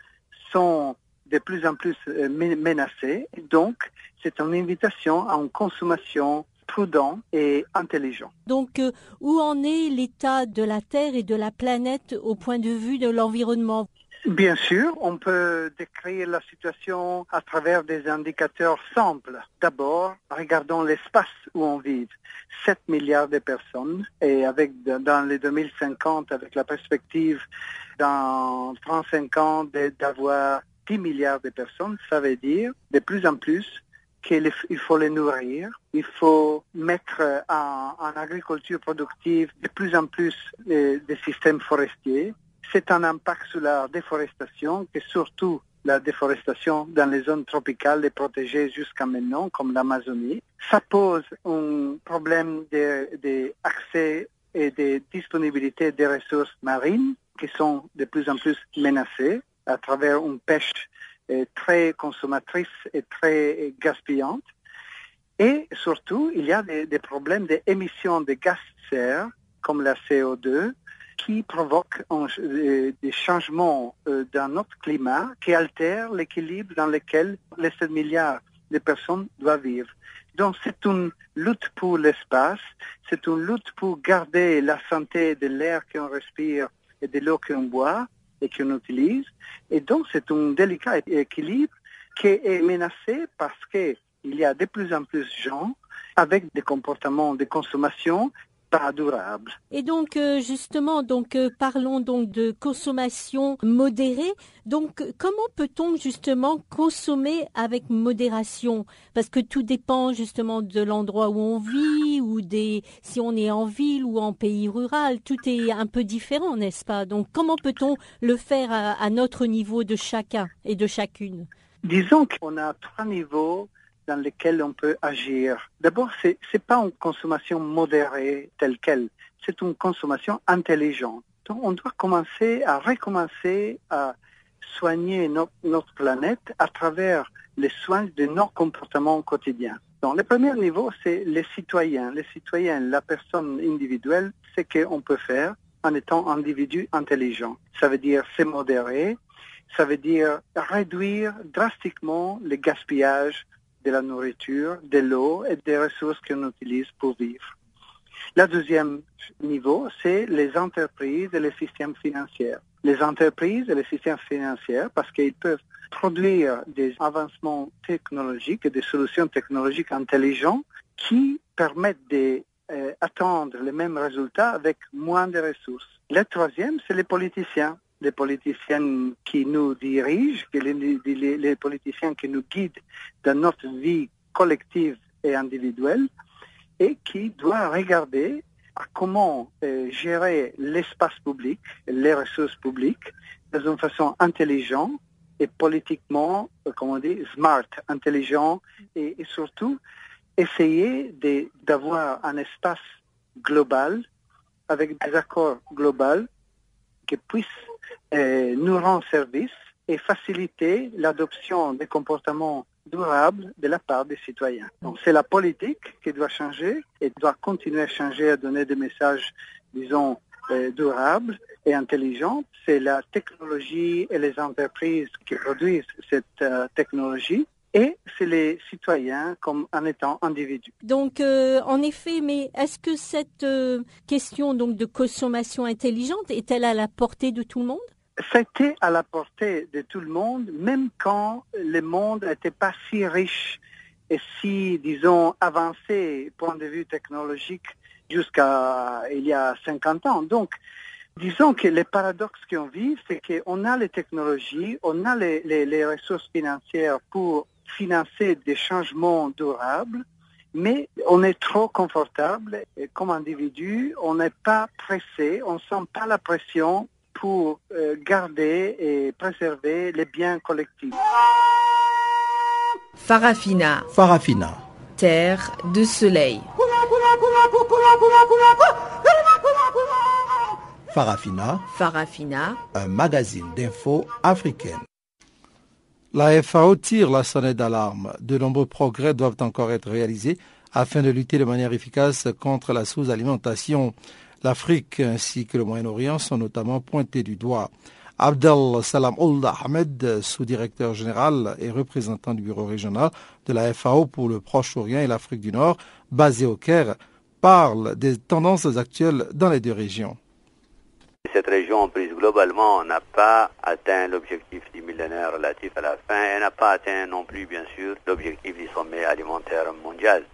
sont de plus en plus euh, menacées. Donc, c'est une invitation à une consommation prudente et intelligente. Donc, euh, où en est l'état de la Terre et de la planète au point de vue de l'environnement? Bien sûr, on peut décrire la situation à travers des indicateurs simples. D'abord, regardons l'espace où on vit. 7 milliards de personnes et avec dans les 2050, avec la perspective dans 35 ans d'avoir 10 milliards de personnes, ça veut dire de plus en plus qu'il faut les nourrir, il faut mettre en, agriculture productive de plus en plus euh, des systèmes forestiers, c'est un impact sur la déforestation, que surtout la déforestation dans les zones tropicales et protégées jusqu'à maintenant, comme l'Amazonie. Ça pose un problème d'accès et de disponibilité des ressources marines qui sont de plus en plus menacées à travers une pêche euh, très consommatrice et très gaspillante. Et surtout, il y a des, des problèmes d'émissions de gaz de serre, comme la CO2, qui provoque euh, des changements euh, dans notre climat qui altèrent l'équilibre dans lequel les 7 milliards de personnes doivent vivre. Donc c'est une lutte pour l'espace, c'est une lutte pour garder la santé de l'air qu'on respire et de l'eau qu'on boit et qu'on utilise. Et donc c'est un délicat équilibre qui est menacé parce qu'il y a de plus en plus de gens avec des comportements de consommation durable. Et donc euh, justement, donc euh, parlons donc de consommation modérée. Donc comment peut-on justement consommer avec modération? Parce que tout dépend justement de l'endroit où on vit ou des si on est en ville ou en pays rural, tout est un peu différent, n'est-ce pas? Donc comment peut-on le faire à notre niveau de chacun et de chacune? Disons qu'on a trois niveaux dans lesquels on peut agir. D'abord, ce n'est pas une consommation modérée telle qu'elle, c'est une consommation intelligente. Donc, on doit commencer à recommencer à soigner notre planète à travers les soins de nos comportements quotidiens. Donc, le premier niveau, c'est les citoyens. Les citoyens, la personne individuelle, c'est ce qu'on peut faire en étant individu intelligent. Ça veut dire se modérer, ça veut dire réduire drastiquement le gaspillage de la nourriture, de l'eau et des ressources qu'on utilise pour vivre. Le deuxième niveau, c'est les entreprises et les systèmes financiers. Les entreprises et les systèmes financiers, parce qu'ils peuvent produire des avancements technologiques et des solutions technologiques intelligentes qui permettent d'atteindre les mêmes résultats avec moins de ressources. Le troisième, c'est les politiciens. Les politiciens qui nous dirigent, les, les, politiciens qui nous guident dans notre vie collective et individuelle et qui doivent regarder à comment euh, gérer l'espace public, les ressources publiques, une façon intelligente et politiquement, euh, comment on dit, smart, intelligent, et, surtout essayer d'avoir un espace global avec des accords globaux qui puissent nous rendre service et faciliter l'adoption des comportements durables de la part des citoyens. Donc c'est la politique qui doit changer et doit continuer à changer, à donner des messages, disons, euh, durables et intelligents. C'est la technologie et les entreprises qui produisent cette euh, technologie et c'est les citoyens comme en étant individus. Donc, euh, en effet, mais est-ce que cette euh, question donc de consommation intelligente est-elle à la portée de tout le monde? C'était à la portée de tout le monde, même quand le monde n'était pas si riche et si, disons, avancé point de vue technologique jusqu'à il y a 50 ans. Donc, Disons que le paradoxe qu'on vit, c'est qu'on a les technologies, on a les, les, les, ressources financières pour financer des changements durables, mais on est trop confortable comme individu, on n'est pas pressé, on ne sent pas la pression pour euh, garder et préserver les biens collectifs. Farafina. Farafina. Terre de soleil. Farafina. Farafina. Un magazine d'infos africaine. La FAO tire la sonnette d'alarme. De nombreux progrès doivent encore être réalisés afin de lutter de manière efficace contre la sous-alimentation. L'Afrique ainsi que le Moyen-Orient sont notamment pointés du doigt. Abdel Salam Old Ahmed, sous-directeur général et représentant du bureau régional de la FAO pour le Proche-Orient et l'Afrique du Nord, basé au Caire, parle des tendances actuelles dans les deux régions. Cette région, prise globalement, n'a pas atteint l'objectif du millénaire relatif à la faim et n'a pas atteint non plus, bien sûr, l'objectif du sommet alimentaire mondial.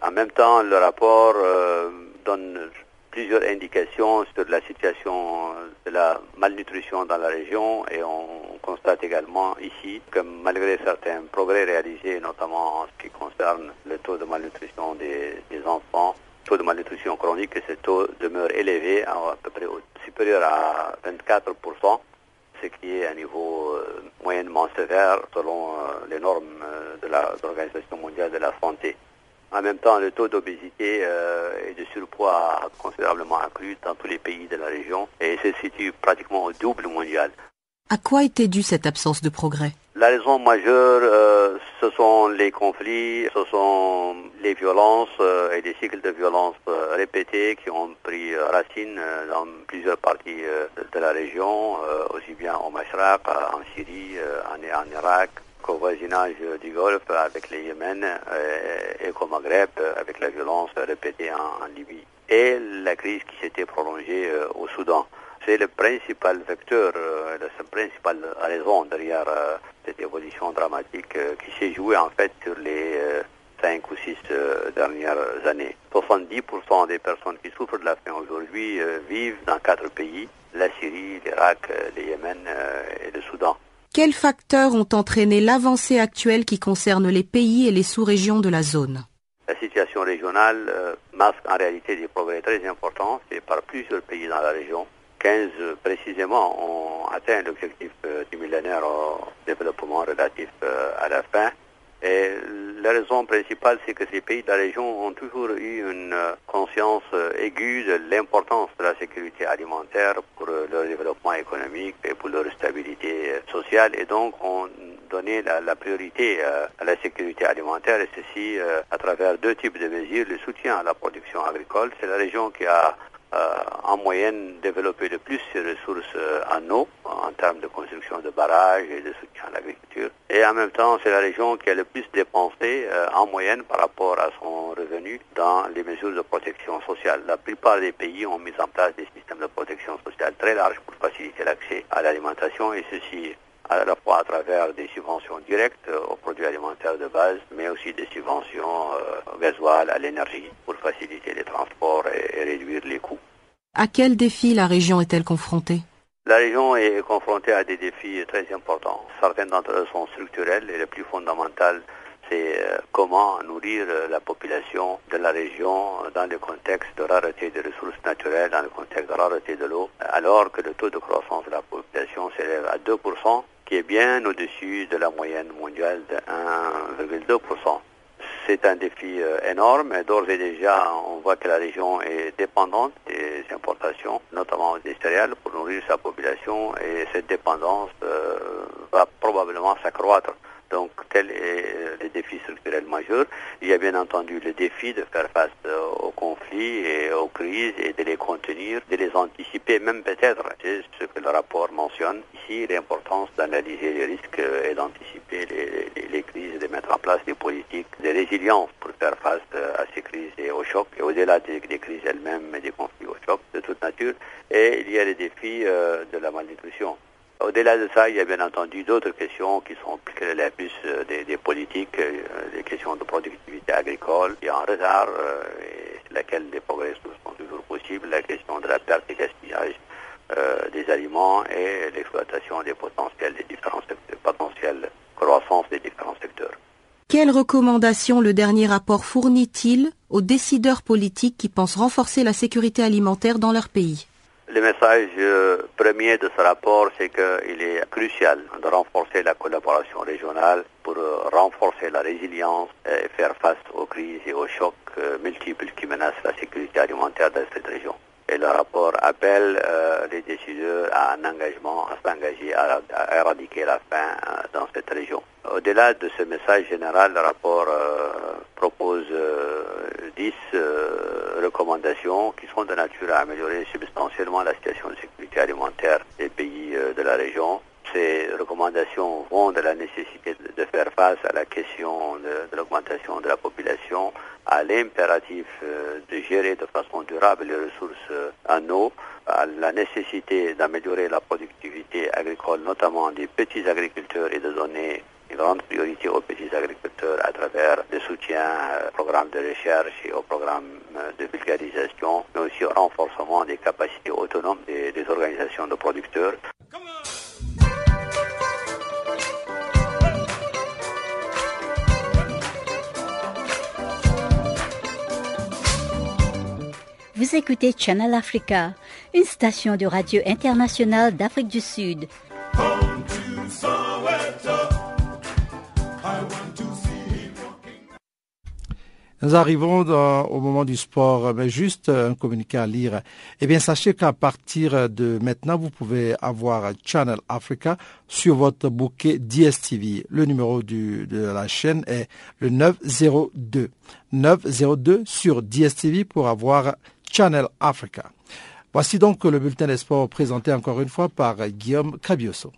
En même temps, le rapport euh, donne plusieurs indications sur la situation de la malnutrition dans la région et on constate également ici que malgré certains progrès réalisés, notamment en ce qui concerne le taux de malnutrition des, enfants, taux de malnutrition chronique, ce taux demeure élevé, à, peu près supérieur à 24%, ce qui est un niveau euh, moyennement sévère selon euh, les normes euh, de l'Organisation mondiale de la santé. En même temps, le taux d'obésité et de surpoids a considérablement accru dans tous les pays de la région et se situe pratiquement au double mondial. À quoi était due cette absence de progrès? La raison majeure, euh, ce sont les conflits, ce sont les violences euh, et des cycles de violences euh, répétés qui ont pris racine dans plusieurs parties de la région, aussi bien au Mashraq, en Syrie, en, en Irak, qu'au voisinage du Golfe avec le Yémen et qu'au Maghreb avec la violence répétée en, Libye et la crise qui s'était prolongée au Soudan. C'est le principal vecteur, euh, la principale raison derrière euh, cette évolution dramatique euh, qui s'est jouée en fait sur les cinq ou six dernières années. 70% des personnes qui souffrent de la faim aujourd'hui vivent dans quatre pays, la Syrie, l'Irak, le Yémen et le Soudan. Quels facteurs ont entraîné l'avancée actuelle qui concerne les pays et les sous-régions de la zone? La situation régionale masque en réalité des progrès très importants. Faits par plusieurs pays dans la région. 15 précisément ont atteint l'objectif du millénaire au développement relatif à la faim. Et la raison principale, c'est que ces pays de la région ont toujours eu une conscience aiguë de l'importance de la sécurité alimentaire pour leur développement économique et pour leur stabilité sociale et donc ont donné la, la priorité à la sécurité alimentaire et ceci à travers deux types de mesures. Le soutien à la production agricole, c'est la région qui a en moyenne développer le plus ses ressources en eau, en termes de construction de barrages et de soutien à l'agriculture. Et en même temps, c'est la région qui a le plus dépensé en moyenne par rapport à son revenu dans les mesures de protection sociale. La plupart des pays ont mis en place des systèmes de protection sociale très larges pour faciliter l'accès à l'alimentation et ceci à la fois à travers des subventions directes aux produits alimentaires de base, mais aussi des subventions euh, gasoil, à l'énergie pour faciliter les transports et, et réduire les coûts. À quels défis la région est-elle confrontée? La région est confrontée à des défis très importants. Certains d'entre eux sont structurels et le plus fondamental, c'est euh, comment nourrir euh, la population de la région dans le contexte de rareté des ressources naturelles, dans le contexte de rareté de l'eau, alors que le taux de croissance de la population s'élève à 2%, qui est bien au-dessus de la moyenne mondiale de 1,2%. C'est un défi euh, énorme. D'ores et déjà, on voit que la région est dépendante des importations, notamment des céréales, pour nourrir sa population et cette dépendance euh, va probablement s'accroître. Donc, tel est le défi structurel majeur. Il y a bien entendu le défi de faire face aux conflits et aux crises et de les contenir, de les anticiper, même peut-être. C'est ce que le rapport mentionne ici, l'importance d'analyser les risques et d'anticiper les, les, les, crises, de mettre en place des politiques de résilience pour faire face à ces crises et aux chocs, et au-delà des, crises elles-mêmes et des conflits aux chocs de toute nature. Et il y a le défi euh, de la malnutrition. Au-delà de ça, il y a bien entendu d'autres questions qui sont les plus euh, des, des, politiques, euh, des questions de productivité agricole. Qui est en retard euh, laquelle les progrès sont toujours possibles, la question de la perte et gaspillage des aliments et l'exploitation des potentiels des différents secteurs, potentiels croissance des différents secteurs. Quelles recommandations le dernier rapport fournit-il aux décideurs politiques qui pensent renforcer la sécurité alimentaire dans leur pays? Le message premier de ce rapport, c'est qu'il est crucial de renforcer la collaboration régionale pour renforcer la résilience et faire face aux crises et aux chocs multiples qui menacent la sécurité alimentaire de cette région. Et le rapport appelle euh, les décideurs à un engagement, à s'engager à, éradiquer la faim euh, dans cette région. Au-delà de ce message général, le rapport euh, propose 10 recommandations qui sont de nature à améliorer substantiellement la situation de sécurité alimentaire des pays de la région. Ces recommandations vont de la nécessité de faire face à la question de, de l'augmentation de la population, à l'impératif de gérer de façon durable les ressources en eau, à la nécessité d'améliorer la productivité agricole, notamment des petits agriculteurs et de donner une grande priorité aux petits agriculteurs à travers des soutiens aux programmes de recherche et aux programmes de vulgarisation, mais aussi au renforcement des capacités autonomes des, des organisations de producteurs. Vous écoutez Channel Africa, une station de radio internationale d'Afrique du Sud. Nous arrivons au moment du sport, mais juste un communiqué à lire. Eh bien, sachez qu'à partir de maintenant, vous pouvez avoir Channel Africa sur votre bouquet DSTV. Le numéro de la chaîne est le 902. 902 sur DSTV pour avoir Channel Africa. Voici donc le bulletin des sports présenté encore une fois par Guillaume Cabioso.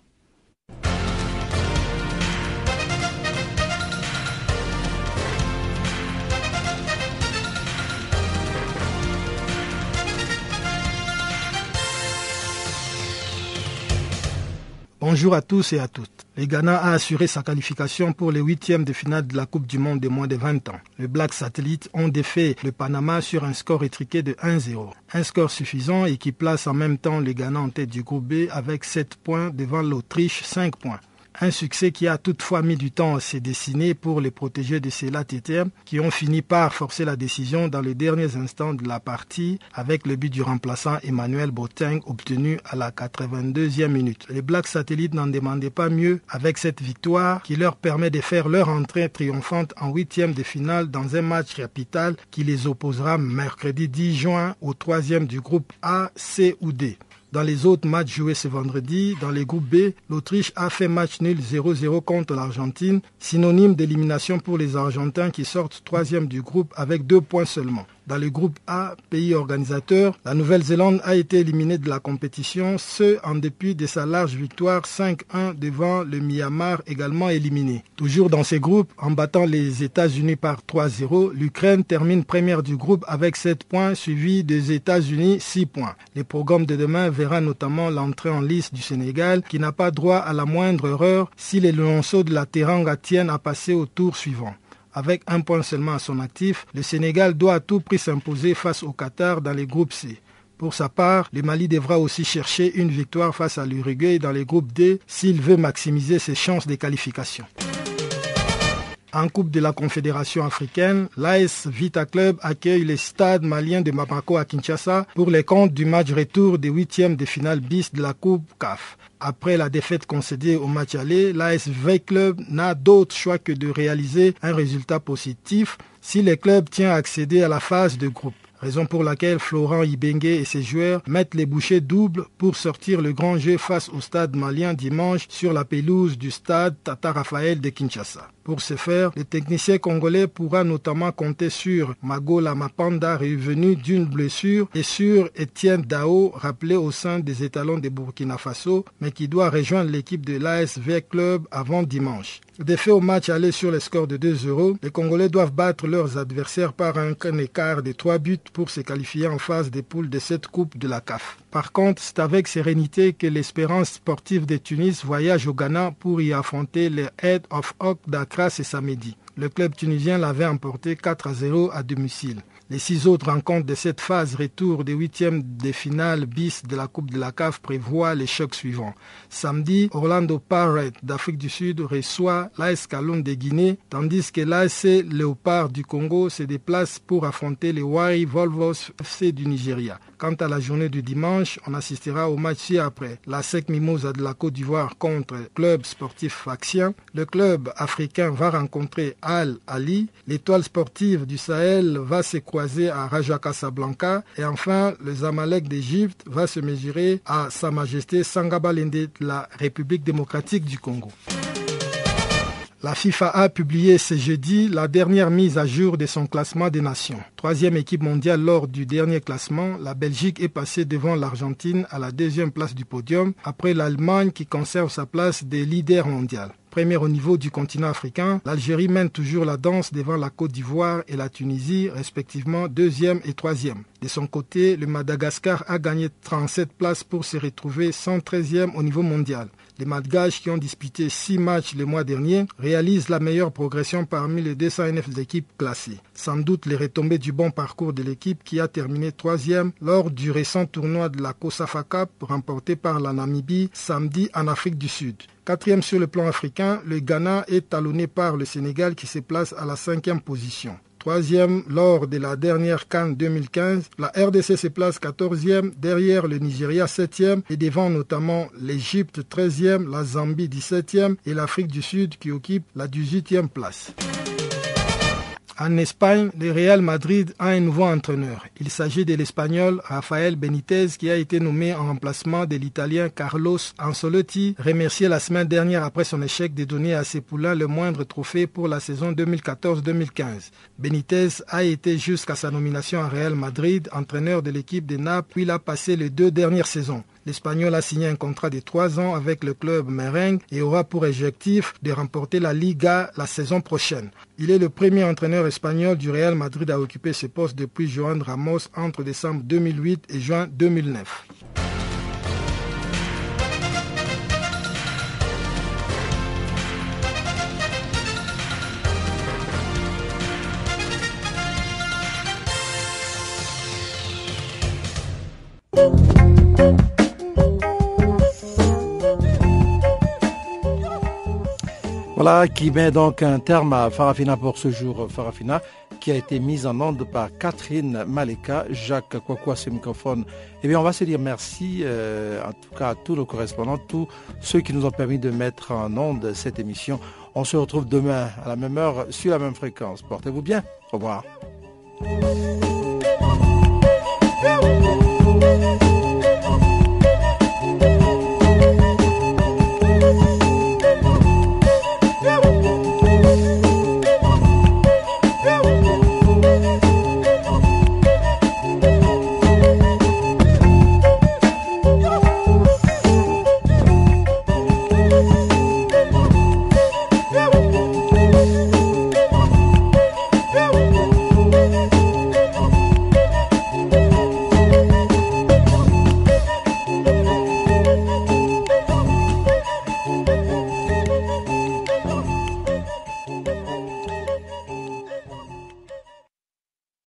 Bonjour à tous et à toutes. Le Ghana a assuré sa qualification pour les huitièmes de finale de la Coupe du Monde de moins de 20 ans. Les Black Satellites ont défait le Panama sur un score étriqué de 1-0. Un score suffisant et qui place en même temps le Ghana en tête du groupe B avec 7 points devant l'Autriche 5 points. Un succès qui a toutefois mis du temps à se dessiner pour les protégés de Céla Téter qui ont fini par forcer la décision dans les derniers instants de la partie avec le but du remplaçant Emmanuel Boateng obtenu à la 82e minute. Les Black Satellites n'en demandaient pas mieux avec cette victoire qui leur permet de faire leur entrée triomphante en huitième de finale dans un match capital qui les opposera mercredi 10 juin au troisième du groupe A, C ou D. Dans les autres matchs joués ce vendredi, dans les groupes B, l'Autriche a fait match nul 0-0 contre l'Argentine, synonyme d'élimination pour les Argentins qui sortent troisième du groupe avec deux points seulement. Dans le groupe A, pays organisateur, la Nouvelle-Zélande a été éliminée de la compétition, ce en dépit de sa large victoire 5-1 devant le Myanmar également éliminé. Toujours dans ces groupes, en battant les États-Unis par 3-0, l'Ukraine termine première du groupe avec 7 points, suivi des États-Unis 6 points. Le programme de demain verra notamment l'entrée en liste du Sénégal qui n'a pas droit à la moindre erreur si les Lionceaux de la Teranga tiennent à passer au tour suivant. Avec un point seulement à son actif, le Sénégal doit à tout prix s'imposer face au Qatar dans les groupes C. Pour sa part, le Mali devra aussi chercher une victoire face à l'Uruguay dans les groupes D s'il veut maximiser ses chances de qualification. En Coupe de la Confédération africaine, l'AS Vita Club accueille les stades maliens de Mapako à Kinshasa pour les comptes du match retour des huitièmes de finale bis de la Coupe CAF. Après la défaite concédée au match aller, l'AS V Club n'a d'autre choix que de réaliser un résultat positif si le club tient à accéder à la phase de groupe. Raison pour laquelle Florent Ibengue et ses joueurs mettent les bouchées doubles pour sortir le grand jeu face au stade malien dimanche sur la pelouse du stade Tata Raphaël de Kinshasa. Pour ce faire, le technicien congolais pourra notamment compter sur Magola Mapanda revenu d'une blessure et sur Étienne Dao rappelé au sein des étalons de Burkina Faso mais qui doit rejoindre l'équipe de l'ASV Club avant dimanche. Défait au match aller sur le score de 2-0, les Congolais doivent battre leurs adversaires par un, écart de 3 buts pour se qualifier en phase des poules de cette coupe de la CAF. Par contre, c'est avec sérénité que l'espérance sportive de Tunis voyage au Ghana pour y affronter les Head of Oak d'Accra ce samedi. Le club tunisien l'avait emporté 4 à 0 à domicile. Les six autres rencontres de cette phase retour des huitièmes de finale bis de la Coupe de la CAF prévoient les chocs suivants. Samedi, Orlando Pirates d'Afrique du Sud reçoit l'AS Kaloum de Guinée, tandis que l'AS Léopard du Congo se déplace pour affronter les Wari Volvos FC du Nigeria. Quant à la journée du dimanche, on assistera au match ci-après. La SEC Mimosa de la Côte d'Ivoire contre Club Sportif Faxien. Le club africain va rencontrer Al Ali. L'étoile sportive du Sahel va se croiser à Raja Casablanca. Et enfin, le Zamalek d'Égypte va se mesurer à Sa Majesté Sangabalende de la République démocratique du Congo. La FIFA a publié ce jeudi la dernière mise à jour de son classement des nations. Troisième équipe mondiale lors du dernier classement, la Belgique est passée devant l'Argentine à la deuxième place du podium, après l'Allemagne qui conserve sa place de leader mondial. Première au niveau du continent africain, l'Algérie mène toujours la danse devant la Côte d'Ivoire et la Tunisie, respectivement deuxième et troisième. De son côté, le Madagascar a gagné 37 places pour se retrouver 113e au niveau mondial. Les Malgaches qui ont disputé six matchs le mois dernier réalisent la meilleure progression parmi les 209 équipes classées. Sans doute les retombées du bon parcours de l'équipe qui a terminé troisième lors du récent tournoi de la COSAFA Cup remporté par la Namibie samedi en Afrique du Sud. Quatrième sur le plan africain, le Ghana est talonné par le Sénégal qui se place à la cinquième position troisième lors de la dernière Cannes 2015. La RDC se place 14e, derrière le Nigeria 7e et devant notamment l'Égypte 13e, la Zambie 17e et l'Afrique du Sud qui occupe la 18e place. En Espagne, le Real Madrid a un nouveau entraîneur. Il s'agit de l'Espagnol Rafael Benitez qui a été nommé en remplacement de l'Italien Carlos Ancelotti, remercié la semaine dernière après son échec de donner à ses poulains le moindre trophée pour la saison 2014-2015. Benitez a été jusqu'à sa nomination à Real Madrid entraîneur de l'équipe de Naples, puis il a passé les deux dernières saisons. L'Espagnol a signé un contrat de trois ans avec le club merengue et aura pour objectif de remporter la Liga la saison prochaine. Il est le premier entraîneur espagnol du Real Madrid à occuper ce poste depuis Joan Ramos entre décembre 2008 et juin 2009. Voilà qui met donc un terme à Farafina pour ce jour. Farafina qui a été mise en onde par Catherine Maleka, Jacques Kwakwa, ce microphone. Eh bien, on va se dire merci, euh, en tout cas à tous nos correspondants, tous ceux qui nous ont permis de mettre en onde cette émission. On se retrouve demain à la même heure sur la même fréquence. Portez-vous bien. Au revoir.